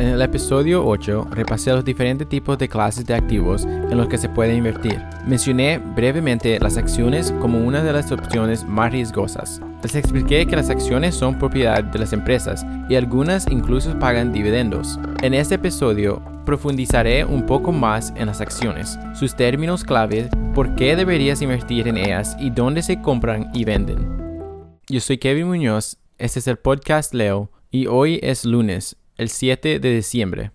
En el episodio 8 repasé los diferentes tipos de clases de activos en los que se puede invertir. Mencioné brevemente las acciones como una de las opciones más riesgosas. Les expliqué que las acciones son propiedad de las empresas y algunas incluso pagan dividendos. En este episodio profundizaré un poco más en las acciones, sus términos clave, por qué deberías invertir en ellas y dónde se compran y venden. Yo soy Kevin Muñoz, este es el podcast Leo y hoy es lunes, el 7 de diciembre.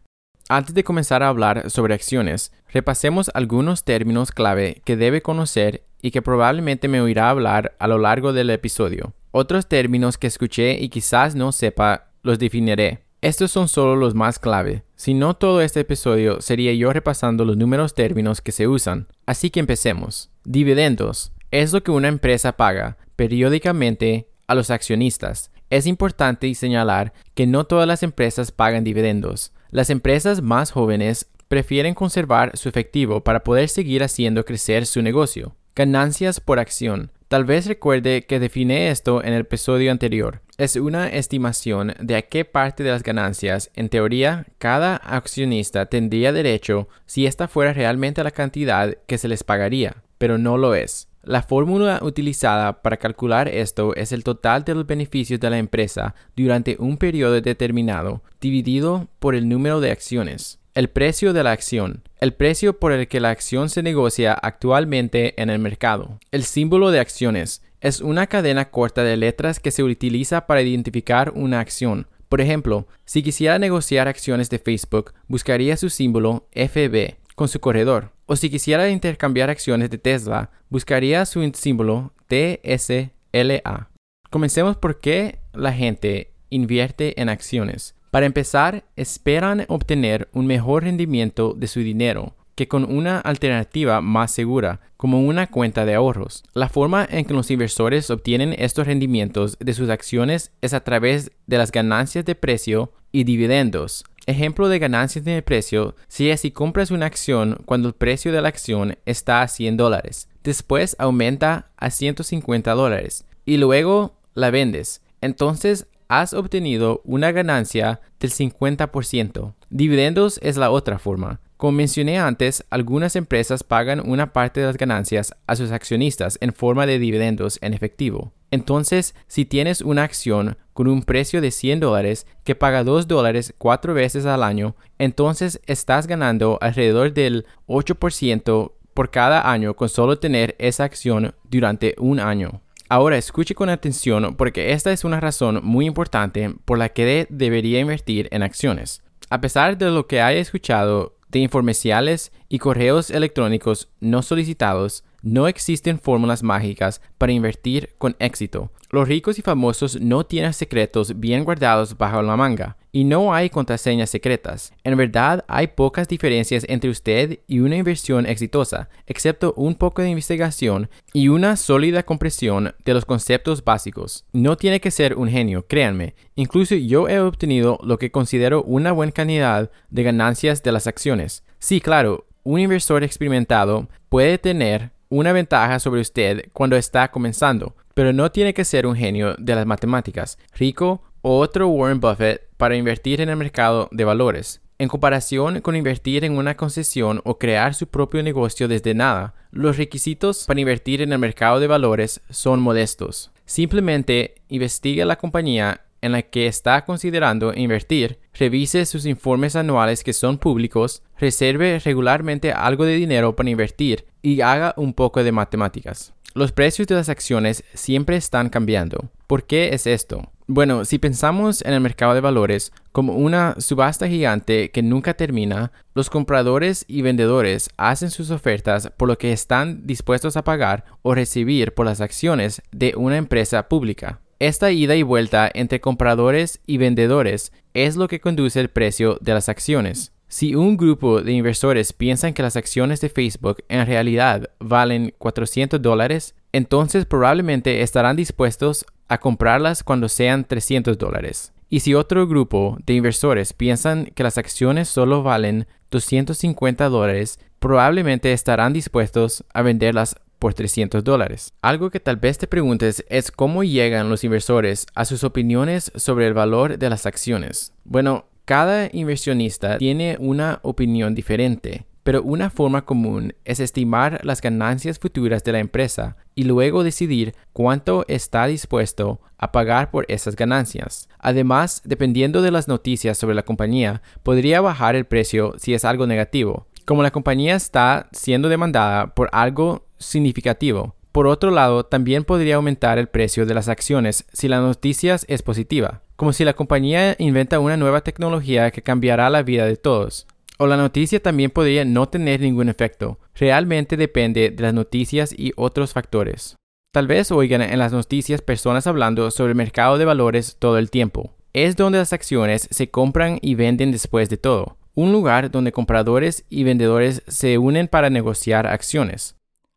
Antes de comenzar a hablar sobre acciones, repasemos algunos términos clave que debe conocer y que probablemente me oirá hablar a lo largo del episodio. Otros términos que escuché y quizás no sepa, los definiré. Estos son solo los más clave. Si no todo este episodio sería yo repasando los números términos que se usan. Así que empecemos. Dividendos es lo que una empresa paga periódicamente a los accionistas es importante señalar que no todas las empresas pagan dividendos. Las empresas más jóvenes prefieren conservar su efectivo para poder seguir haciendo crecer su negocio. Ganancias por acción. Tal vez recuerde que definí esto en el episodio anterior. Es una estimación de a qué parte de las ganancias, en teoría, cada accionista tendría derecho si esta fuera realmente la cantidad que se les pagaría, pero no lo es. La fórmula utilizada para calcular esto es el total de los beneficios de la empresa durante un periodo determinado, dividido por el número de acciones. El precio de la acción, el precio por el que la acción se negocia actualmente en el mercado. El símbolo de acciones es una cadena corta de letras que se utiliza para identificar una acción. Por ejemplo, si quisiera negociar acciones de Facebook, buscaría su símbolo FB con su corredor. O si quisiera intercambiar acciones de Tesla, buscaría su símbolo TSLA. Comencemos por qué la gente invierte en acciones. Para empezar, esperan obtener un mejor rendimiento de su dinero que con una alternativa más segura, como una cuenta de ahorros. La forma en que los inversores obtienen estos rendimientos de sus acciones es a través de las ganancias de precio y dividendos, Ejemplo de ganancias de precio es si compras una acción cuando el precio de la acción está a 100 dólares, después aumenta a 150 dólares y luego la vendes. Entonces has obtenido una ganancia del 50%. Dividendos es la otra forma. Como mencioné antes, algunas empresas pagan una parte de las ganancias a sus accionistas en forma de dividendos en efectivo. Entonces, si tienes una acción con un precio de 100 dólares que paga 2 dólares cuatro veces al año, entonces estás ganando alrededor del 8% por cada año con solo tener esa acción durante un año. Ahora escuche con atención porque esta es una razón muy importante por la que debería invertir en acciones. A pesar de lo que haya escuchado de informaciones y correos electrónicos no solicitados, no existen fórmulas mágicas para invertir con éxito. Los ricos y famosos no tienen secretos bien guardados bajo la manga y no hay contraseñas secretas. En verdad hay pocas diferencias entre usted y una inversión exitosa, excepto un poco de investigación y una sólida comprensión de los conceptos básicos. No tiene que ser un genio, créanme. Incluso yo he obtenido lo que considero una buena cantidad de ganancias de las acciones. Sí, claro, un inversor experimentado puede tener una ventaja sobre usted cuando está comenzando, pero no tiene que ser un genio de las matemáticas, rico o otro Warren Buffett para invertir en el mercado de valores. En comparación con invertir en una concesión o crear su propio negocio desde nada, los requisitos para invertir en el mercado de valores son modestos. Simplemente investigue la compañía en la que está considerando invertir, revise sus informes anuales que son públicos, reserve regularmente algo de dinero para invertir y haga un poco de matemáticas. Los precios de las acciones siempre están cambiando. ¿Por qué es esto? Bueno, si pensamos en el mercado de valores como una subasta gigante que nunca termina, los compradores y vendedores hacen sus ofertas por lo que están dispuestos a pagar o recibir por las acciones de una empresa pública. Esta ida y vuelta entre compradores y vendedores es lo que conduce el precio de las acciones. Si un grupo de inversores piensan que las acciones de Facebook en realidad valen 400 dólares, entonces probablemente estarán dispuestos a comprarlas cuando sean 300 dólares. Y si otro grupo de inversores piensan que las acciones solo valen 250 dólares, probablemente estarán dispuestos a venderlas por 300 dólares. Algo que tal vez te preguntes es cómo llegan los inversores a sus opiniones sobre el valor de las acciones. Bueno, Cada inversionista tiene una opinión diferente, pero una forma común es estimar las ganancias futuras de la empresa y luego decidir cuánto está dispuesto a pagar por esas ganancias. Además, dependiendo de las noticias sobre la compañía, podría bajar el precio si es algo negativo, como la compañía está siendo demandada por algo significativo. Por otro lado, también podría aumentar el precio de las acciones si la noticia es positiva, como si la compañía inventa una nueva tecnología que cambiará la vida de todos. O la noticia también podría no tener ningún efecto. Realmente depende de las noticias y otros factores. Tal vez oigan en las noticias personas hablando sobre el mercado de valores todo el tiempo. Es donde las acciones se compran y venden después de todo. Un lugar donde compradores y vendedores se unen para negociar acciones.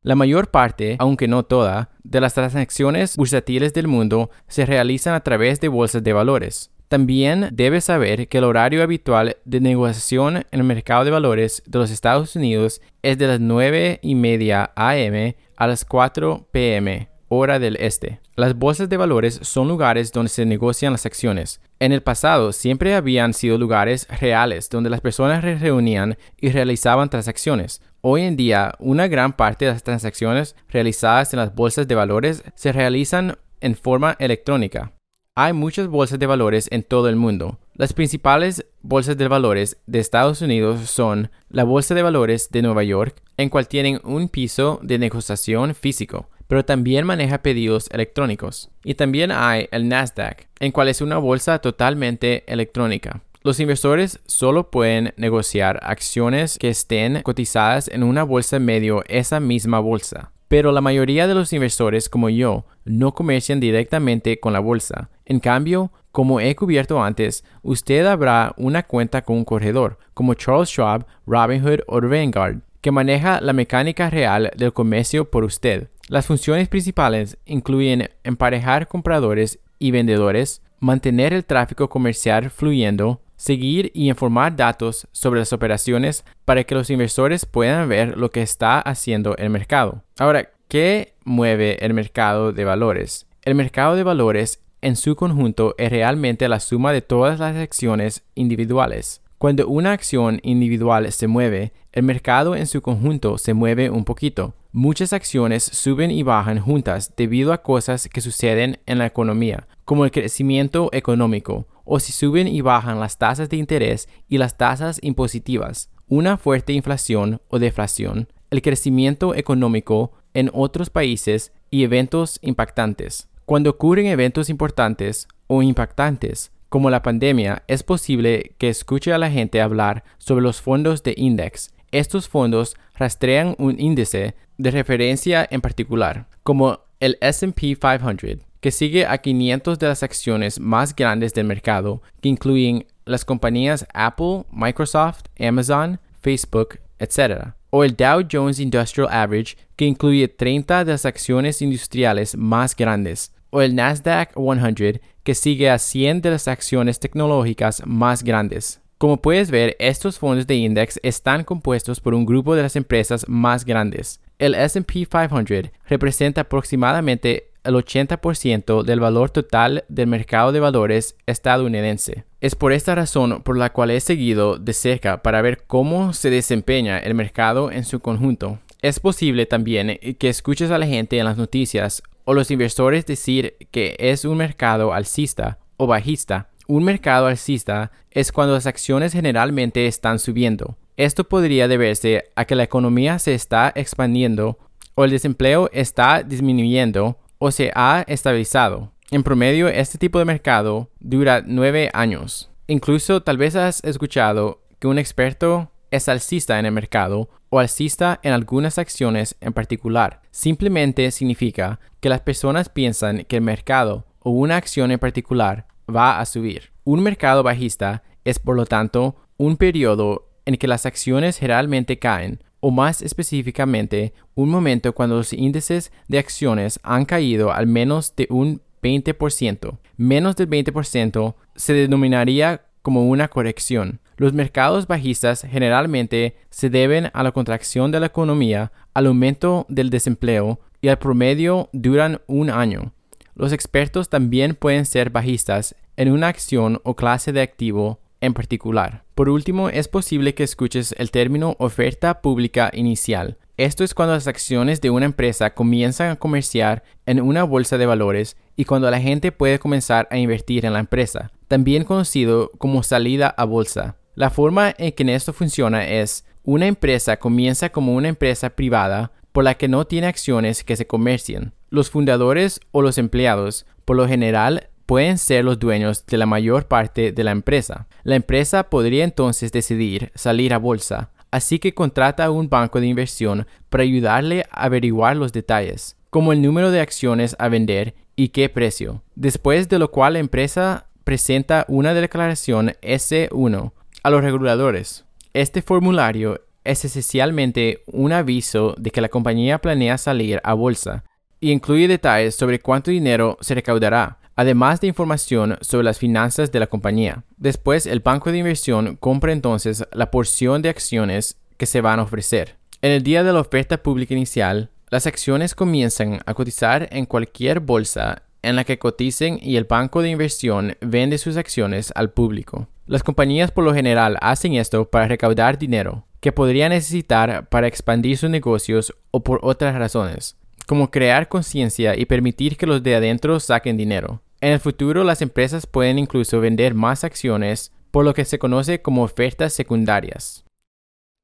La mayor parte, aunque no toda, de las transacciones bursátiles del mundo se realizan a través de bolsas de valores. También debes saber que el horario habitual de negociación en el mercado de valores de los Estados Unidos es de las 9 y media AM a las 4 PM, hora del este. Las bolsas de valores son lugares donde se negocian las acciones. En el pasado siempre habían sido lugares reales donde las personas se reunían y realizaban transacciones. Hoy en día, una gran parte de las transacciones realizadas en las bolsas de valores se realizan en forma electrónica. Hay muchas bolsas de valores en todo el mundo. Las principales bolsas de valores de Estados Unidos son la Bolsa de Valores de Nueva York, en cual tienen un piso de negociación físico, pero también maneja pedidos electrónicos. Y también hay el Nasdaq, en cual es una bolsa totalmente electrónica. Los inversores solo pueden negociar acciones que estén cotizadas en una bolsa medio esa misma bolsa. Pero la mayoría de los inversores como yo no comercian directamente con la bolsa. En cambio, como he cubierto antes, usted habrá una cuenta con un corredor, como Charles Schwab, Robinhood o Vanguard, que maneja la mecánica real del comercio por usted. Las funciones principales incluyen emparejar compradores y vendedores, mantener el tráfico comercial fluyendo, seguir y informar datos sobre las operaciones para que los inversores puedan ver lo que está haciendo el mercado. Ahora, ¿qué mueve el mercado de valores? El mercado de valores en su conjunto es realmente la suma de todas las acciones individuales. Cuando una acción individual se mueve, el mercado en su conjunto se mueve un poquito. Muchas acciones suben y bajan juntas debido a cosas que suceden en la economía, como el crecimiento económico, o si suben y bajan las tasas de interés y las tasas impositivas, una fuerte inflación o deflación, el crecimiento económico en otros países y eventos impactantes. Cuando ocurren eventos importantes o impactantes, como la pandemia, es posible que escuche a la gente hablar sobre los fondos de index. Estos fondos rastrean un índice de referencia en particular, como el SP 500, que sigue a 500 de las acciones más grandes del mercado, que incluyen las compañías Apple, Microsoft, Amazon, Facebook, etc. O el Dow Jones Industrial Average, que incluye 30 de las acciones industriales más grandes. O el Nasdaq 100, que sigue a 100 de las acciones tecnológicas más grandes. Como puedes ver, estos fondos de index están compuestos por un grupo de las empresas más grandes. El SP 500 representa aproximadamente el 80% del valor total del mercado de valores estadounidense. Es por esta razón por la cual he seguido de cerca para ver cómo se desempeña el mercado en su conjunto. Es posible también que escuches a la gente en las noticias o los inversores decir que es un mercado alcista o bajista. Un mercado alcista es cuando las acciones generalmente están subiendo. Esto podría deberse a que la economía se está expandiendo o el desempleo está disminuyendo o se ha estabilizado. En promedio, este tipo de mercado dura nueve años. Incluso tal vez has escuchado que un experto es alcista en el mercado o alcista en algunas acciones en particular. Simplemente significa que las personas piensan que el mercado o una acción en particular va a subir. Un mercado bajista es por lo tanto un periodo en que las acciones generalmente caen o más específicamente un momento cuando los índices de acciones han caído al menos de un 20%. Menos del 20% se denominaría como una corrección. Los mercados bajistas generalmente se deben a la contracción de la economía, al aumento del desempleo y al promedio duran un año. Los expertos también pueden ser bajistas en una acción o clase de activo en particular. Por último, es posible que escuches el término oferta pública inicial. Esto es cuando las acciones de una empresa comienzan a comerciar en una bolsa de valores y cuando la gente puede comenzar a invertir en la empresa, también conocido como salida a bolsa. La forma en que esto funciona es, una empresa comienza como una empresa privada por la que no tiene acciones que se comercien. Los fundadores o los empleados, por lo general, pueden ser los dueños de la mayor parte de la empresa. La empresa podría entonces decidir salir a bolsa, así que contrata a un banco de inversión para ayudarle a averiguar los detalles, como el número de acciones a vender y qué precio. Después de lo cual la empresa presenta una declaración S1 a los reguladores. Este formulario es esencialmente un aviso de que la compañía planea salir a bolsa y incluye detalles sobre cuánto dinero se recaudará, además de información sobre las finanzas de la compañía. Después, el banco de inversión compra entonces la porción de acciones que se van a ofrecer. En el día de la oferta pública inicial, las acciones comienzan a cotizar en cualquier bolsa en la que coticen y el banco de inversión vende sus acciones al público. Las compañías por lo general hacen esto para recaudar dinero que podrían necesitar para expandir sus negocios o por otras razones, como crear conciencia y permitir que los de adentro saquen dinero. En el futuro las empresas pueden incluso vender más acciones por lo que se conoce como ofertas secundarias.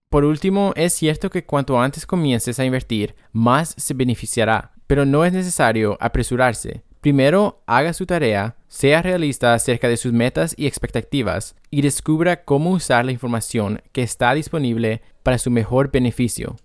Por último, es cierto que cuanto antes comiences a invertir, más se beneficiará, pero no es necesario apresurarse. Primero, haga su tarea, sea realista acerca de sus metas y expectativas y descubra cómo usar la información que está disponible para su mejor beneficio.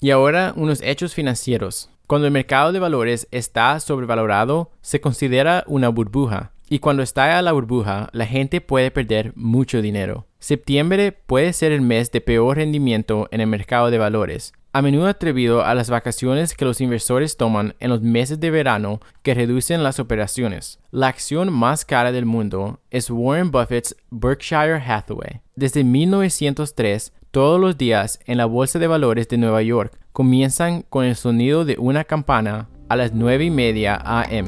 Y ahora, unos hechos financieros. Cuando el mercado de valores está sobrevalorado, se considera una burbuja. Y cuando está a la burbuja, la gente puede perder mucho dinero. Septiembre puede ser el mes de peor rendimiento en el mercado de valores, a menudo atrevido a las vacaciones que los inversores toman en los meses de verano que reducen las operaciones. La acción más cara del mundo es Warren Buffett's Berkshire Hathaway. Desde 1903, todos los días en la Bolsa de Valores de Nueva York comienzan con el sonido de una campana a las 9 y media am.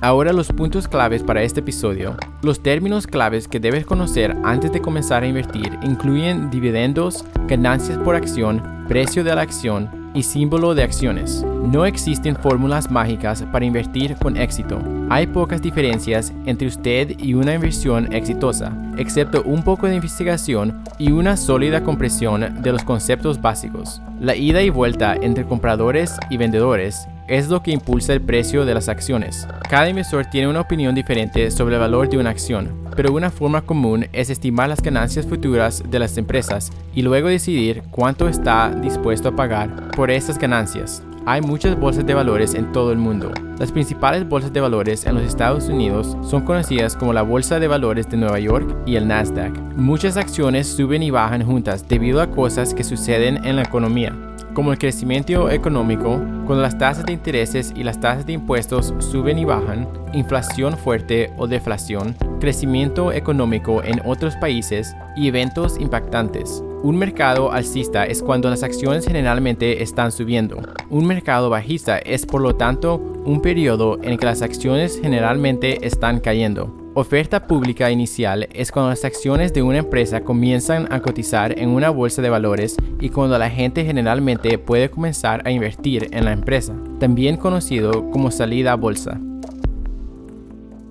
Ahora los puntos claves para este episodio. Los términos claves que debes conocer antes de comenzar a invertir incluyen dividendos, ganancias por acción, precio de la acción y símbolo de acciones. No existen fórmulas mágicas para invertir con éxito. Hay pocas diferencias entre usted y una inversión exitosa, excepto un poco de investigación y una sólida comprensión de los conceptos básicos. La ida y vuelta entre compradores y vendedores es lo que impulsa el precio de las acciones. Cada inversor tiene una opinión diferente sobre el valor de una acción, pero una forma común es estimar las ganancias futuras de las empresas y luego decidir cuánto está dispuesto a pagar por esas ganancias. Hay muchas bolsas de valores en todo el mundo. Las principales bolsas de valores en los Estados Unidos son conocidas como la Bolsa de Valores de Nueva York y el Nasdaq. Muchas acciones suben y bajan juntas debido a cosas que suceden en la economía como el crecimiento económico, cuando las tasas de intereses y las tasas de impuestos suben y bajan, inflación fuerte o deflación, crecimiento económico en otros países y eventos impactantes. Un mercado alcista es cuando las acciones generalmente están subiendo. Un mercado bajista es por lo tanto un periodo en que las acciones generalmente están cayendo. Oferta pública inicial es cuando las acciones de una empresa comienzan a cotizar en una bolsa de valores y cuando la gente generalmente puede comenzar a invertir en la empresa, también conocido como salida a bolsa.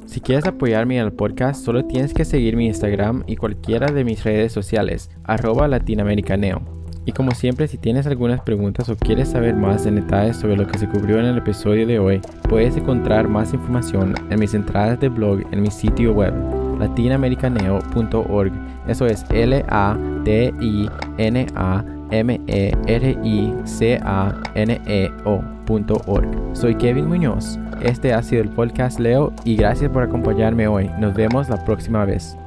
Si quieres apoyarme en el podcast, solo tienes que seguir mi Instagram y cualquiera de mis redes sociales, arroba latinoamericaneo. Y como siempre, si tienes algunas preguntas o quieres saber más en detalles sobre lo que se cubrió en el episodio de hoy, puedes encontrar más información en mis entradas de blog en mi sitio web latinamericaneo.org. Eso es L A T I N A M E R I C A N E O.org. Soy Kevin Muñoz. Este ha sido el podcast Leo y gracias por acompañarme hoy. Nos vemos la próxima vez.